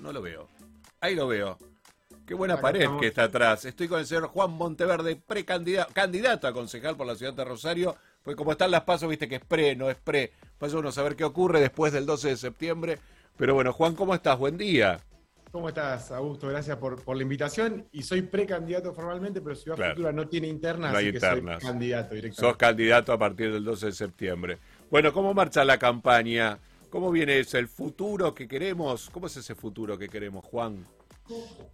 No lo veo. Ahí lo veo. Qué buena pared que está atrás. Estoy con el señor Juan Monteverde, precandidato candidato a concejal por la ciudad de Rosario. Pues como están las pasos, viste que es pre, no es pre. Pasa uno a saber qué ocurre después del 12 de septiembre. Pero bueno, Juan, ¿cómo estás? Buen día. ¿Cómo estás, Augusto? Gracias por, por la invitación. Y soy precandidato formalmente, pero Ciudad Futura no tiene internas, no hay así internas. que soy candidato directamente. Sos candidato a partir del 12 de septiembre. Bueno, ¿cómo marcha la campaña? ¿Cómo viene eso? ¿El futuro que queremos? ¿Cómo es ese futuro que queremos, Juan?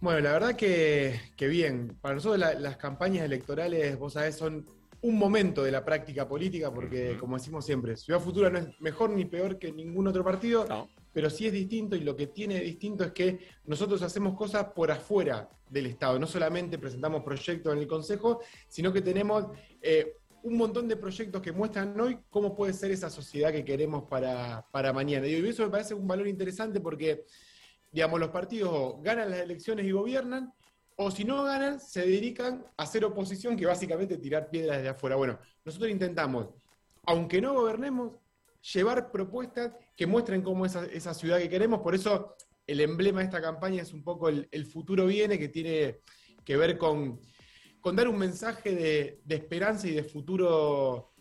Bueno, la verdad que, bien. Para nosotros las campañas electorales, vos sabés, son un momento de la práctica política, porque como decimos siempre, Ciudad Futura no es mejor ni peor que ningún otro partido, pero sí es distinto y lo que tiene distinto es que nosotros hacemos cosas por afuera del Estado, no solamente presentamos proyectos en el Consejo, sino que tenemos eh, un montón de proyectos que muestran hoy cómo puede ser esa sociedad que queremos para, para mañana. Y eso me parece un valor interesante porque digamos, los partidos ganan las elecciones y gobiernan, o si no ganan, se dedican a hacer oposición, que básicamente tirar piedras desde afuera. Bueno, nosotros intentamos, aunque no gobernemos, llevar propuestas que muestren cómo es esa, ciudad que queremos. Por eso el emblema de esta campaña es un poco el, futuro viene, que tiene que ver con, con dar un mensaje de, de, esperanza y de futuro.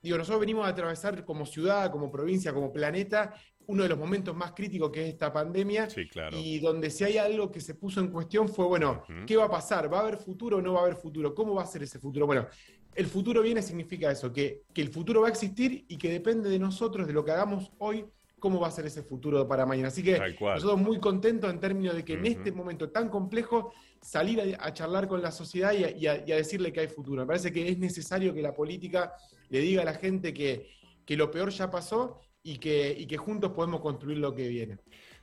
Digo, nosotros venimos a atravesar como ciudad, como provincia, como planeta, uno de los momentos más críticos que es esta pandemia. Y donde si hay algo que se puso en cuestión fue, bueno, ¿qué va a pasar? ¿Va a haber futuro o no va a haber futuro? ¿Cómo va a ser ese futuro? Bueno, el futuro viene significa eso, que, que el futuro va a existir y que depende de nosotros, de lo que hagamos hoy, cómo va a ser ese futuro para mañana. Así que nosotros muy contentos en términos de que en este momento tan complejo salir a, charlar con la sociedad y a, decirle que hay futuro. Me parece que es necesario que la política le diga a la gente que, que lo peor ya pasó y que, y que juntos podemos construir lo que viene.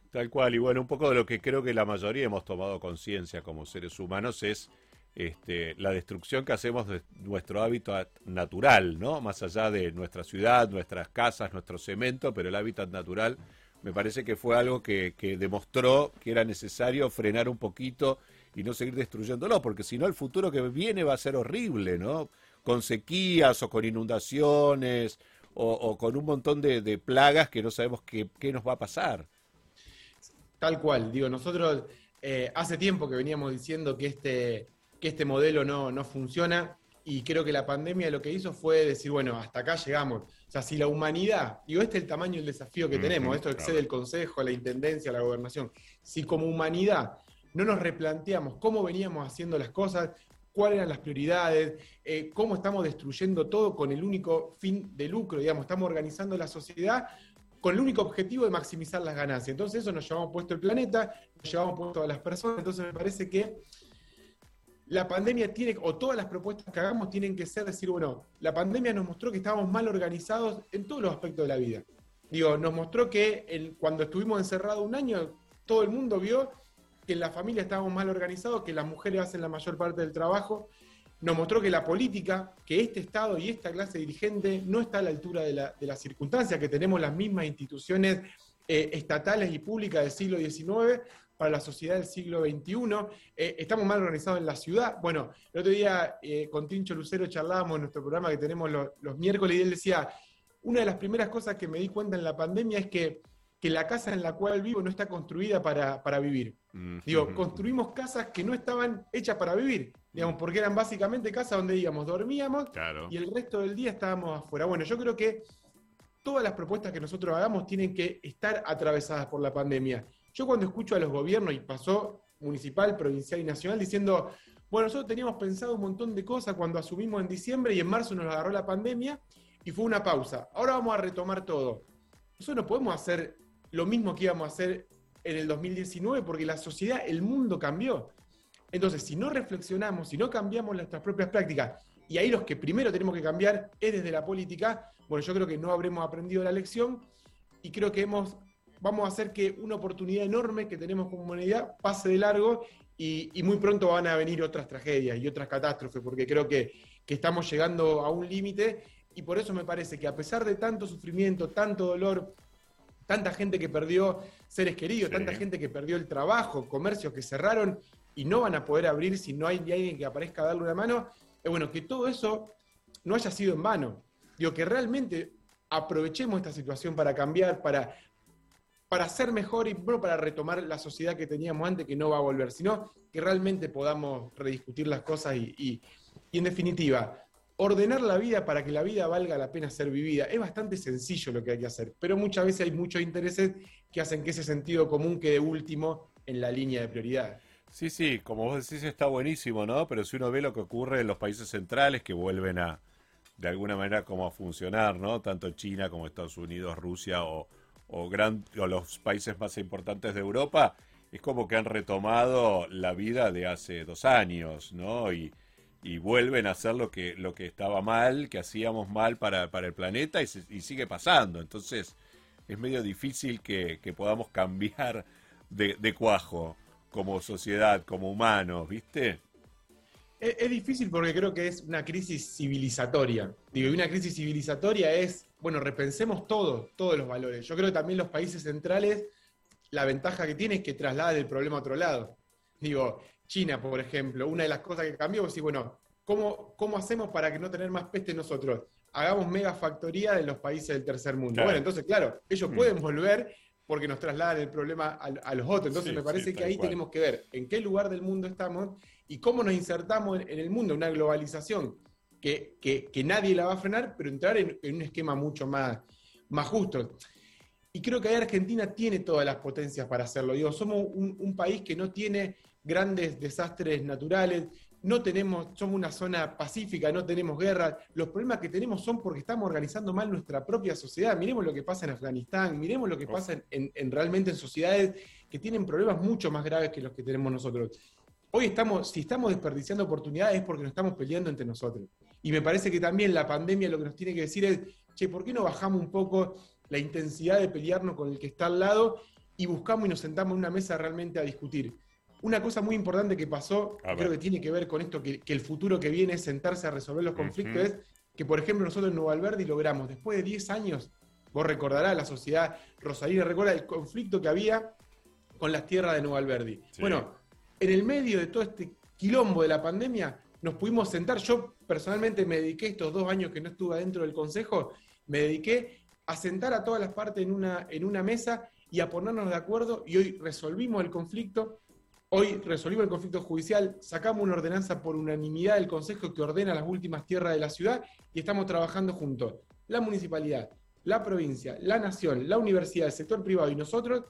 Tal cual, y bueno, un poco de lo que creo que la mayoría hemos tomado conciencia como seres humanos es este, la destrucción que hacemos de nuestro hábitat natural, ¿no? Más allá de nuestra ciudad, nuestras casas, nuestro cemento, pero el hábitat natural me parece que fue algo que, que demostró que era necesario frenar un poquito y no seguir destruyéndolo, porque si no el futuro que viene va a ser horrible, ¿no? Con sequías o con inundaciones o, con un montón de, plagas que no sabemos qué, nos va a pasar. Tal cual, digo, nosotros eh, hace tiempo que veníamos diciendo que este, que este modelo no, no funciona y creo que la pandemia lo que hizo fue decir, bueno, hasta acá llegamos. O sea, si la humanidad, digo, este es el tamaño del desafío que tenemos, esto excede el Consejo, la Intendencia, la Gobernación, si como humanidad no nos replanteamos cómo veníamos haciendo las cosas, cuáles eran las prioridades, eh, cómo estamos destruyendo todo con el único fin de lucro, digamos, estamos organizando la sociedad con el único objetivo de maximizar las ganancias. Entonces eso nos llevamos puesto el planeta, nos llevamos puesto a las personas, entonces me parece que la pandemia tiene, o todas las propuestas que hagamos tienen que ser decir, bueno, la pandemia nos mostró que estábamos mal organizados en todos los aspectos de la vida. Digo, nos mostró que cuando estuvimos encerrados un año, todo el mundo vio que en la familia estábamos mal organizados, que las mujeres hacen la mayor parte del trabajo. Nos mostró que la política, que este Estado y esta clase dirigente no está a la altura de la, de circunstancia, que tenemos las mismas instituciones eh, estatales y públicas del siglo XIX para la sociedad del siglo XXI. Eh, estamos mal organizados en la ciudad. Bueno, el otro día eh, con Tincho Lucero charlábamos en nuestro programa que tenemos los miércoles y él decía, una de las primeras cosas que me di cuenta en la pandemia es que que la casa en la cual vivo no está construida para, vivir. Digo, construimos casas que no estaban hechas para vivir, digamos, porque eran básicamente casas donde, digamos, dormíamos y el resto del día estábamos afuera. Bueno, yo creo que todas las propuestas que nosotros hagamos tienen que estar atravesadas por la pandemia. Yo cuando escucho a los gobiernos, y pasó municipal, provincial y nacional, diciendo, bueno, nosotros teníamos pensado un montón de cosas cuando asumimos en diciembre y en marzo nos agarró la pandemia y fue una pausa. Ahora vamos a retomar todo. Nosotros no podemos hacer lo mismo que íbamos a hacer en el 2019 porque la sociedad, el mundo cambió. Entonces, si no reflexionamos, si no cambiamos nuestras propias prácticas, y ahí los que primero tenemos que cambiar es desde la política, bueno, yo creo que no habremos aprendido la lección y creo que hemos, vamos a hacer que una oportunidad enorme que tenemos como humanidad pase de largo y, muy pronto van a venir otras tragedias y otras catástrofes, porque creo que, que estamos llegando a un límite y por eso me parece que a pesar de tanto sufrimiento, tanto dolor, tanta gente que perdió seres queridos, tanta gente que perdió el trabajo, comercios que cerraron y no van a poder abrir si no hay alguien que aparezca a darle una mano, es bueno que todo eso no haya sido en vano. Digo, que realmente aprovechemos esta situación para cambiar, para, para ser mejor y bueno, para retomar la sociedad que teníamos antes, que no va a volver, sino que realmente podamos rediscutir las cosas y, en definitiva, ordenar la vida para que la vida valga la pena ser vivida. Es bastante sencillo lo que hay que hacer, pero muchas veces hay muchos intereses que hacen que ese sentido común quede último en la línea de prioridad. Sí, sí, como vos decís está buenísimo, ¿no? Pero si uno ve lo que ocurre en los países centrales que vuelven a, de alguna manera, como a funcionar, ¿no? Tanto China como Estados Unidos, Rusia o, o, o los países más importantes de Europa, es como que han retomado la vida de hace dos años, ¿no? Y, y vuelven a hacer lo que, lo que estaba mal, que hacíamos mal para, para el planeta y, sigue pasando. Entonces es medio difícil que, que podamos cambiar de, cuajo como sociedad, como humanos, ¿viste? Es, es, difícil porque creo que es una crisis civilizatoria. Digo, y una crisis civilizatoria es bueno, repensemos todo, todos los valores. Yo creo que también los países centrales, la ventaja que tiene es que trasladan el problema a otro lado. Digo, China, por ejemplo, una de las cosas que cambió es decir, bueno, ¿cómo, ¿cómo hacemos para que no tener más peste nosotros? Hagamos mega factoría de los países del tercer mundo. Bueno, entonces, claro, ellos mm. pueden volver porque nos trasladan el problema a, los otros. Entonces, me parece que ahí tenemos que ver en qué lugar del mundo estamos y cómo nos insertamos en, en el mundo, una globalización que, nadie la va a frenar, pero entrar en, un esquema mucho más, más justo. Y creo que ahí Argentina tiene todas las potencias para hacerlo. Digo, somos un, país que no tiene grandes desastres naturales, no tenemos, somos una zona pacífica, no tenemos guerra. Los problemas que tenemos son porque estamos organizando mal nuestra propia sociedad. Miremos lo que pasa en Afganistán, miremos lo que pasa en realmente en sociedades que tienen problemas mucho más graves que los que tenemos nosotros. Hoy estamos, si estamos desperdiciando oportunidades es porque nos estamos peleando entre nosotros. Y me parece que también la pandemia lo que nos tiene que decir es, che, ¿por qué no bajamos un poco la intensidad de pelearnos con el que está al lado y buscamos y nos sentamos en una mesa realmente a discutir? Una cosa muy importante que pasó, creo que tiene que ver con esto, que, el futuro que viene es sentarse a resolver los conflictos, es que, por ejemplo, nosotros en Nueva Alberdi logramos, después de 10 años, vos recordarás, la sociedad rosarina recuerda el conflicto que había con las tierras de Nueva Alberdi. Bueno, en el medio de todo este quilombo de la pandemia, nos pudimos sentar. Yo personalmente me dediqué estos dos años que no estuve dentro del Consejo, me dediqué a sentar a todas las partes en una, en una mesa y a ponernos de acuerdo y hoy resolvimos el conflicto. Hoy resolvimos el conflicto judicial, sacamos una ordenanza por unanimidad del Consejo que ordena las últimas tierras de la ciudad y estamos trabajando juntos. La municipalidad, la provincia, la nación, la universidad, el sector privado y nosotros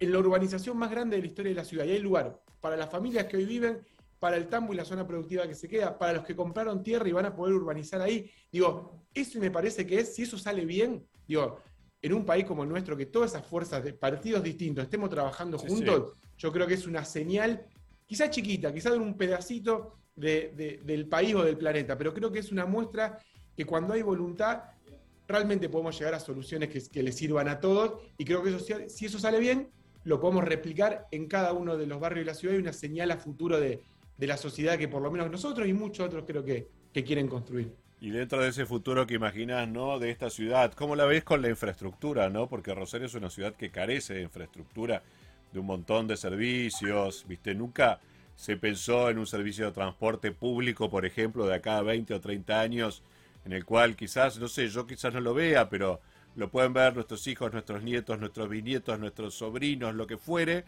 en la urbanización más grande de la historia de la ciudad. Y hay lugar para las familias que hoy viven para el tambo y la zona productiva que se queda, para los que compraron tierra y van a poder urbanizar ahí. Digo, eso me parece que es, si eso sale bien, digo, en un país como el nuestro, que todas esas fuerzas de partidos distintos estemos trabajando juntos, yo creo que es una señal, quizá chiquita, quizá de un pedacito del país o del planeta, pero creo que es una muestra que cuando hay voluntad, realmente podemos llegar a soluciones que, que le sirvan a todos, y creo que eso, si eso sale bien, lo podemos replicar en cada uno de los barrios de la ciudad y una señal a futuro de, de la sociedad que por lo menos nosotros y muchos otros creo que, quieren construir. Y dentro de ese futuro que imaginas, ¿no? De esta ciudad, ¿cómo la ves con la infraestructura, ¿no? Porque Rosario es una ciudad que carece de infraestructura, de un montón de servicios, ¿viste? Nunca se pensó en un servicio de transporte público, por ejemplo, de acá a 20 o 30 años, en el cual quizás, no sé, yo quizás no lo vea, pero lo pueden ver nuestros hijos, nuestros nietos, nuestros bisnietos, nuestros sobrinos, lo que fuere,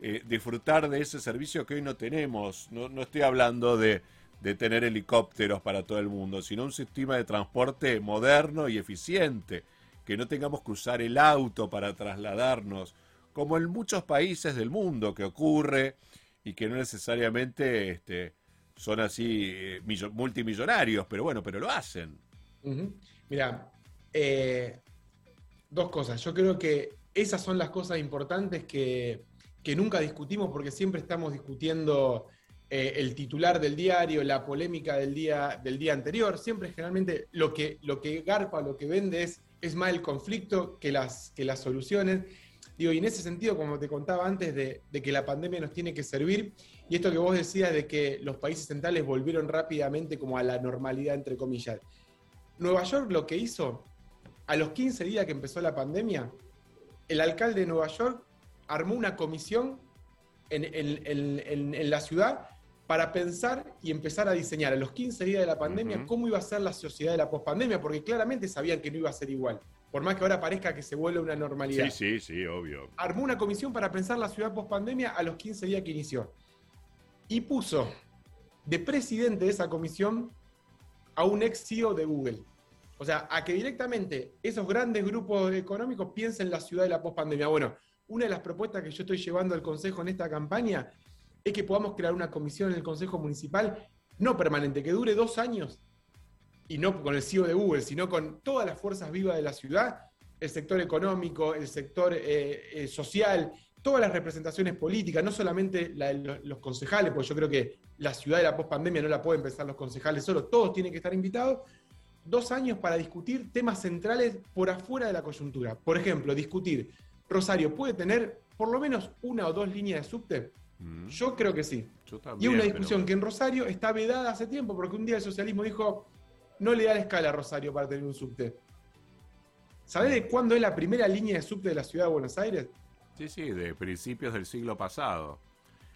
eh, disfrutar de ese servicio que hoy no tenemos. No, no estoy hablando de, de, tener helicópteros para todo el mundo, sino un sistema de transporte moderno y eficiente, que no tengamos que usar el auto para trasladarnos, como en muchos países del mundo que ocurre y que no necesariamente este, son así eh, multimillonarios, pero bueno, pero lo hacen. Mira, eh, dos cosas. Yo creo que esas son las cosas importantes que, que nunca discutimos porque siempre estamos discutiendo eh, el titular del diario, la polémica del día, del día anterior. Siempre generalmente lo que, lo que garpa, lo que vende es, es más el conflicto que las, que las soluciones. Digo, y en ese sentido, como te contaba antes, de, de, que la pandemia nos tiene que servir, y esto que vos decías de que los países centrales volvieron rápidamente como a la normalidad, entre comillas. Nueva York lo que hizo, a los 15 días que empezó la pandemia, el alcalde de Nueva York armó una comisión en, la ciudad para pensar y empezar a diseñar a los 15 días de la pandemia cómo iba a ser la sociedad de la pospandemia, porque claramente sabían que no iba a ser igual. Por más que ahora parezca que se vuelve una normalidad. Sí, sí, sí, obvio. Armó una comisión para pensar la ciudad post pandemia a los 15 días que inició. Y puso de presidente de esa comisión a un ex CEO de Google. O sea, a que directamente esos grandes grupos económicos piensen la ciudad de la pospandemia. Bueno, una de las propuestas que yo estoy llevando al Consejo en esta campaña es que podamos crear una comisión en el Consejo Municipal, no permanente, que dure dos años, y no con el CEO de Google, sino con todas las fuerzas vivas de la ciudad, el sector económico, el sector eh, eh, social, todas las representaciones políticas, no solamente los, concejales, porque yo creo que la ciudad de la pospandemia no la pueden pensar los concejales solo, todos tienen que estar invitados, dos años para discutir temas centrales por afuera de la coyuntura. Por ejemplo, discutir, Rosario puede tener por lo menos una o dos líneas de subte. Mm. Yo creo que sí. y una discusión que en Rosario está vedada hace tiempo, porque un día el socialismo dijo, no le da la escala a Rosario para tener un subte. ¿Sabés de cuándo es la primera línea de subte de la ciudad de Buenos Aires? Sí, sí, de principios del siglo pasado.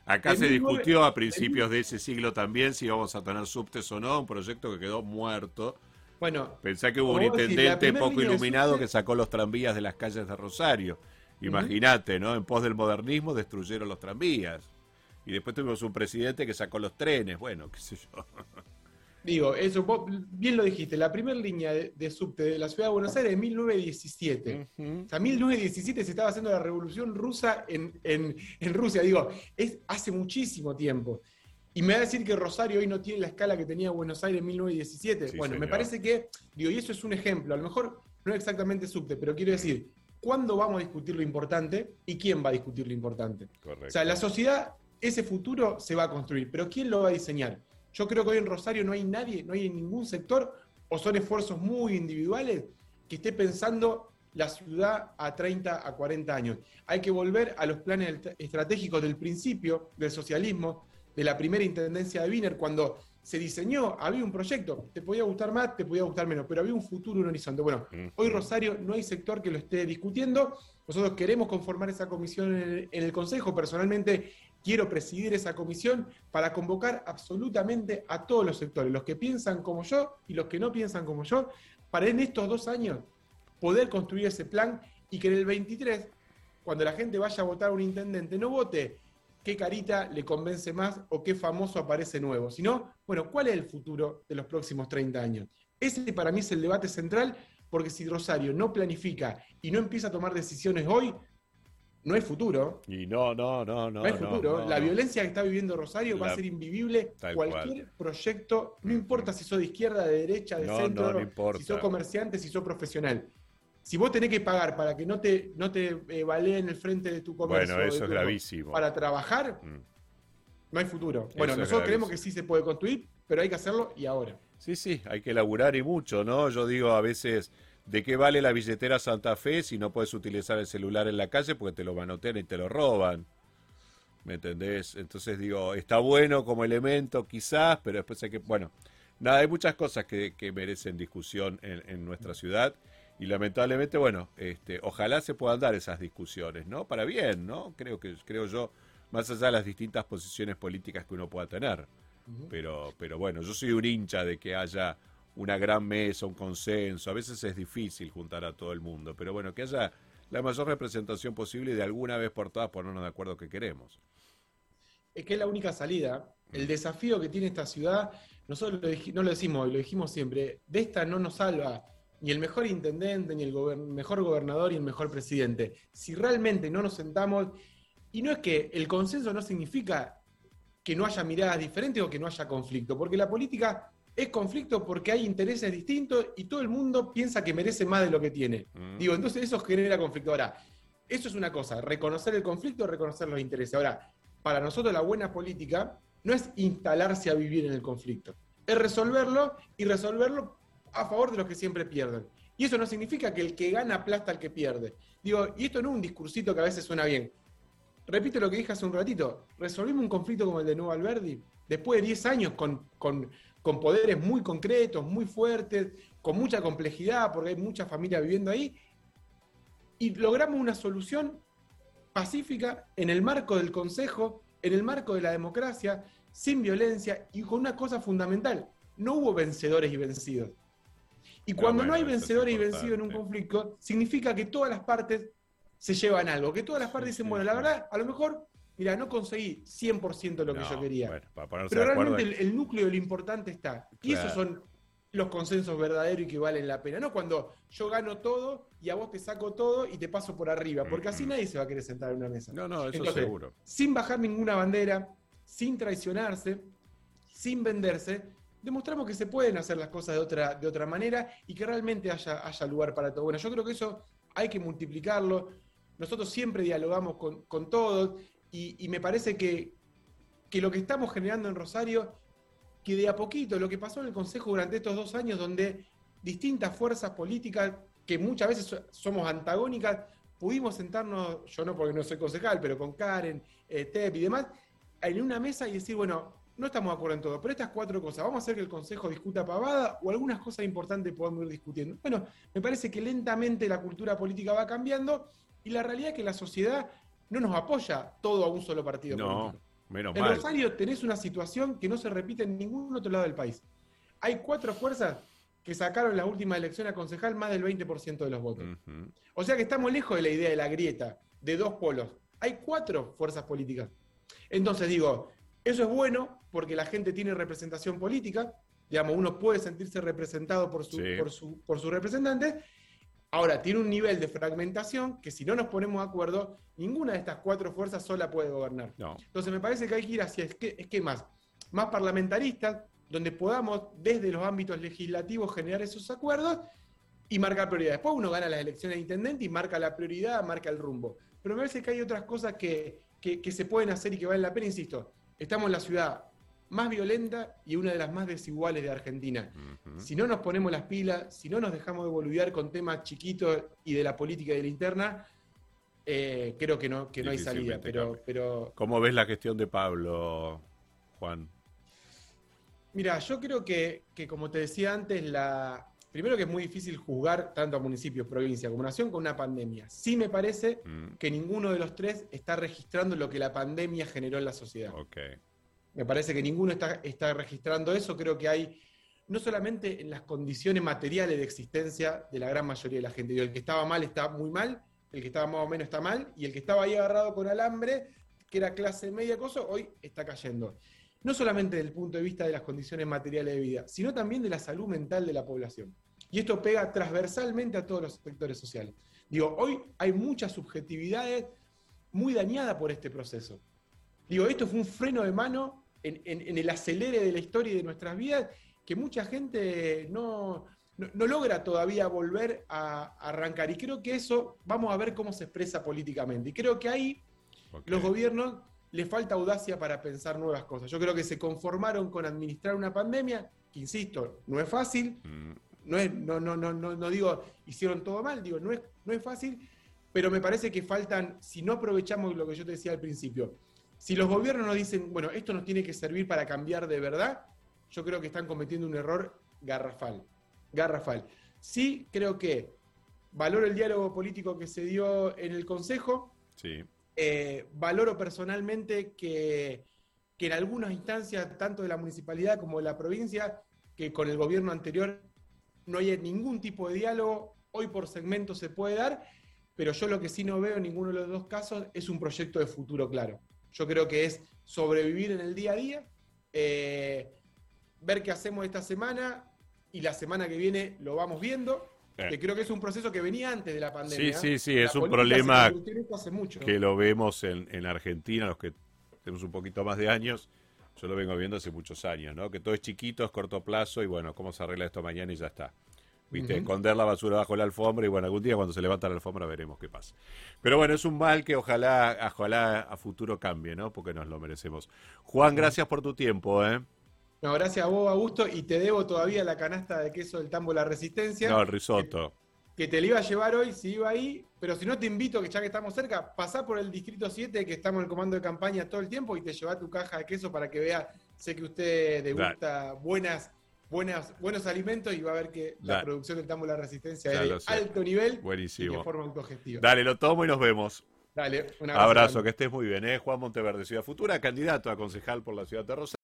Acá se discutió a principios de ese siglo también si íbamos a tener subtes o no, un proyecto que quedó muerto. Bueno, pensé que hubo un intendente poco iluminado que sacó los tranvías de las calles de Rosario. Imagínate, ¿no? En pos del modernismo destruyeron los tranvías. Y después tuvimos un presidente que sacó los trenes, bueno, qué sé yo. Digo, eso, bien lo dijiste, la primera línea de, subte de la ciudad de Buenos Aires es 1917. O sea, 1917 se estaba haciendo la revolución rusa en, Rusia. Digo, es hace muchísimo tiempo. Y me va a decir que Rosario hoy no tiene la escala que tenía Buenos Aires en 1917. bueno, me parece que, digo, y eso es un ejemplo, a lo mejor no es exactamente subte, pero quiero decir, ¿cuándo vamos a discutir lo importante y quién va a discutir lo importante? Correcto. O sea, la sociedad, ese futuro se va a construir, pero ¿quién lo va a diseñar? Yo creo que hoy en Rosario no hay nadie, no hay en ningún sector, o son esfuerzos muy individuales, que esté pensando la ciudad a 30, a 40 años. Hay que volver a los planes estratégicos del principio del socialismo, de la primera intendencia de Wiener, cuando se diseñó, había un proyecto, te podía gustar más, te podía gustar menos, pero había un futuro, un horizonte. Bueno, hoy Rosario no hay sector que lo esté discutiendo, nosotros queremos conformar esa comisión en el Consejo, personalmente quiero presidir esa comisión para convocar absolutamente a todos los sectores, los que piensan como yo y los que no piensan como yo, para en estos dos años poder construir ese plan y que en el 23, cuando la gente vaya a votar a un intendente, no vote qué carita le convence más o qué famoso aparece nuevo, sino, bueno, ¿cuál es el futuro de los próximos 30 años? Ese para mí es el debate central, porque si Rosario no planifica y no empieza a tomar decisiones hoy, no hay futuro. Y no, no, no, no. No hay futuro. la violencia que está viviendo Rosario va a ser invivible. Cualquier proyecto, no importa si sos de izquierda, de derecha, de centro, si sos comerciante, si sos profesional. Si vos tenés que pagar para que no te, no te eh, en el frente de tu comercio. Bueno, eso es gravísimo. Para trabajar, mm. no hay futuro. Bueno, nosotros creemos que sí se puede construir, pero hay que hacerlo y ahora. Sí, sí, hay que laburar y mucho, ¿no? Yo digo a veces ¿De qué vale la billetera Santa Fe si no puedes utilizar el celular en la calle porque te lo manotean y te lo roban? ¿Me entendés? Entonces digo, está bueno como elemento quizás, pero después hay que, bueno, nada, hay muchas cosas que, merecen discusión en, nuestra ciudad y lamentablemente, bueno, este, ojalá se puedan dar esas discusiones, ¿no? Para bien, ¿no? Creo que, creo yo, más allá de las distintas posiciones políticas que uno pueda tener. Pero, pero bueno, yo soy un hincha de que haya una gran mesa, un consenso. A veces es difícil juntar a todo el mundo, pero bueno, que haya la mayor representación posible de alguna vez por todas ponernos de acuerdo que queremos. Es que es la única salida. El desafío que tiene esta ciudad, nosotros no lo decimos hoy, lo dijimos siempre, de esta no nos salva ni el mejor intendente, ni el mejor gobernador, ni el mejor presidente. Si realmente no nos sentamos, y no es que el consenso no significa que no haya miradas diferentes o que no haya conflicto, porque la política es conflicto porque hay intereses distintos y todo el mundo piensa que merece más de lo que tiene. Mm. Digo, entonces eso genera conflicto. Ahora, eso es una cosa, reconocer el conflicto, reconocer los intereses. Ahora, para nosotros la buena política no es instalarse a vivir en el conflicto, es resolverlo y resolverlo a favor de los que siempre pierden. Y eso no significa que el que gana aplasta al que pierde. Digo, y esto no es un discursito que a veces suena bien. Repito lo que dije hace un ratito, resolvimos un conflicto como el de Nuevo Alberdi, después de 10 años con, con con poderes muy concretos, muy fuertes, con mucha complejidad, porque hay mucha familia viviendo ahí, y logramos una solución pacífica en el marco del Consejo, en el marco de la democracia, sin violencia y con una cosa fundamental, no hubo vencedores y vencidos. Y cuando no hay vencedor y vencido en un conflicto, significa que todas las partes se llevan algo, que todas las partes dicen, bueno, la verdad, a lo mejor, mira, no conseguí 100% lo que yo quería. pero realmente el, núcleo de lo importante está. Y esos son los consensos verdaderos y que valen la pena. No cuando yo gano todo y a vos te saco todo y te paso por arriba, porque así nadie se va a querer sentar en una mesa. No, no, eso seguro. Sin bajar ninguna bandera, sin traicionarse, sin venderse, demostramos que se pueden hacer las cosas de otra, de otra manera y que realmente haya, haya lugar para todo. Bueno, yo creo que eso hay que multiplicarlo. Nosotros siempre dialogamos con, todos y, me parece que, que lo que estamos generando en Rosario, que de a poquito, lo que pasó en el Consejo durante estos dos años, donde distintas fuerzas políticas, que muchas veces somos antagónicas, pudimos sentarnos, yo no porque no soy concejal, pero con Karen, eh, y demás, en una mesa y decir, bueno, no estamos de acuerdo en todo, pero estas cuatro cosas, ¿vamos a hacer que el Consejo discuta pavada o algunas cosas importantes podemos ir discutiendo? Bueno, me parece que lentamente la cultura política va cambiando y la realidad es que la sociedad no nos apoya todo a un solo partido no, Menos en Rosario tenés una situación que no se repite en ningún otro lado del país. Hay cuatro fuerzas que sacaron en la última elección a concejal más del 20% de los votos. O sea que estamos lejos de la idea de la grieta, de dos polos. Hay cuatro fuerzas políticas. Entonces digo, eso es bueno porque la gente tiene representación política, digamos, uno puede sentirse representado por su, por su, por su representante. Ahora, tiene un nivel de fragmentación que si no nos ponemos de acuerdo, ninguna de estas cuatro fuerzas sola puede gobernar. Entonces me parece que hay que ir hacia esquemas más parlamentaristas, donde podamos desde los ámbitos legislativos generar esos acuerdos y marcar prioridades. Después uno gana las elecciones de intendente y marca la prioridad, marca el rumbo. Pero me parece que hay otras cosas que, que se pueden hacer y que valen la pena, insisto Estamos en la ciudad más violenta y una de las más desiguales de Argentina. Si no nos ponemos las pilas, si no nos dejamos de boludear con temas chiquitos y de la política y de la interna, eh, creo que no, que no hay salida. Pero, pero... ¿Cómo ves la gestión de Pablo, Juan? Mira, yo creo que, que, como te decía antes, la, primero que es muy difícil juzgar tanto a municipios, provincia como nación con una pandemia. Sí me parece mm. que ninguno de los tres está registrando lo que la pandemia generó en la sociedad. Me parece que ninguno está, está registrando eso. Creo que hay, no solamente en las condiciones materiales de existencia de la gran mayoría de la gente. el que estaba mal está muy mal, el que estaba más o menos está mal, y el que estaba ahí agarrado con alambre, que era clase media cosa, hoy está cayendo no solamente desde el punto de vista de las condiciones materiales de vida, sino también de la salud mental de la población. Y esto pega transversalmente a todos los sectores sociales. Digo, hoy hay muchas subjetividades muy dañadas por este proceso. Digo, esto fue un freno de mano en, el acelere de la historia y de nuestras vidas que mucha gente no, logra todavía volver a, arrancar. Y creo que eso vamos a ver cómo se expresa políticamente. Y creo que ahí los gobiernos le falta audacia para pensar nuevas cosas. Yo creo que se conformaron con administrar una pandemia, que insisto, no es fácil. Mm. No, es, no, no, no, no, digo hicieron todo mal, digo, no es, no es fácil, pero me parece que faltan, si no aprovechamos lo que yo te decía al principio, si los gobiernos nos dicen, bueno, esto nos tiene que servir para cambiar de verdad, yo creo que están cometiendo un error garrafal. Garrafal. Sí, creo que valoro el diálogo político que se dio en el Consejo. Sí. Eh, valoro personalmente que, en algunas instancias, tanto de la municipalidad como de la provincia, que con el gobierno anterior no hay ningún tipo de diálogo, hoy por segmento se puede dar, pero yo lo que sí no veo en ninguno de los dos casos es un proyecto de futuro claro. Yo creo que es sobrevivir en el día a día, eh, ver qué hacemos esta semana y la semana que viene lo vamos viendo que creo que es un proceso que venía antes de la pandemia. Sí, sí, sí, es un problema que lo vemos en, Argentina, los que tenemos un poquito más de años, yo lo vengo viendo hace muchos años, ¿no? Que todo es chiquito, es corto plazo y bueno, ¿cómo se arregla esto mañana y ya está? ¿Viste? Esconder la basura bajo la alfombra y bueno, algún día cuando se levanta la alfombra veremos qué pasa. Pero bueno, es un mal que ojalá, ojalá a futuro cambie, ¿no? Porque nos lo merecemos. Juan, gracias por tu tiempo, ¿eh? No, gracias a vos, Augusto, y te debo todavía la canasta de queso del tambo La Resistencia. No, el risotto. Que, te lo iba a llevar hoy si iba ahí, pero si no te invito, que ya que estamos cerca, pasá por el Distrito 7, que estamos en el comando de campaña todo el tiempo, y te lleva tu caja de queso para que vea, sé que usted degusta buenas, buenas, buenos alimentos y va a ver que la producción del tambo La Resistencia es de alto nivel Buenísimo. y de forma autogestiva. Dale, lo tomo y nos vemos. Dale, un abrazo. abrazo que estés muy bien, ¿eh? Juan Monteverde, Ciudad Futura, candidato a concejal por la ciudad de Rosario.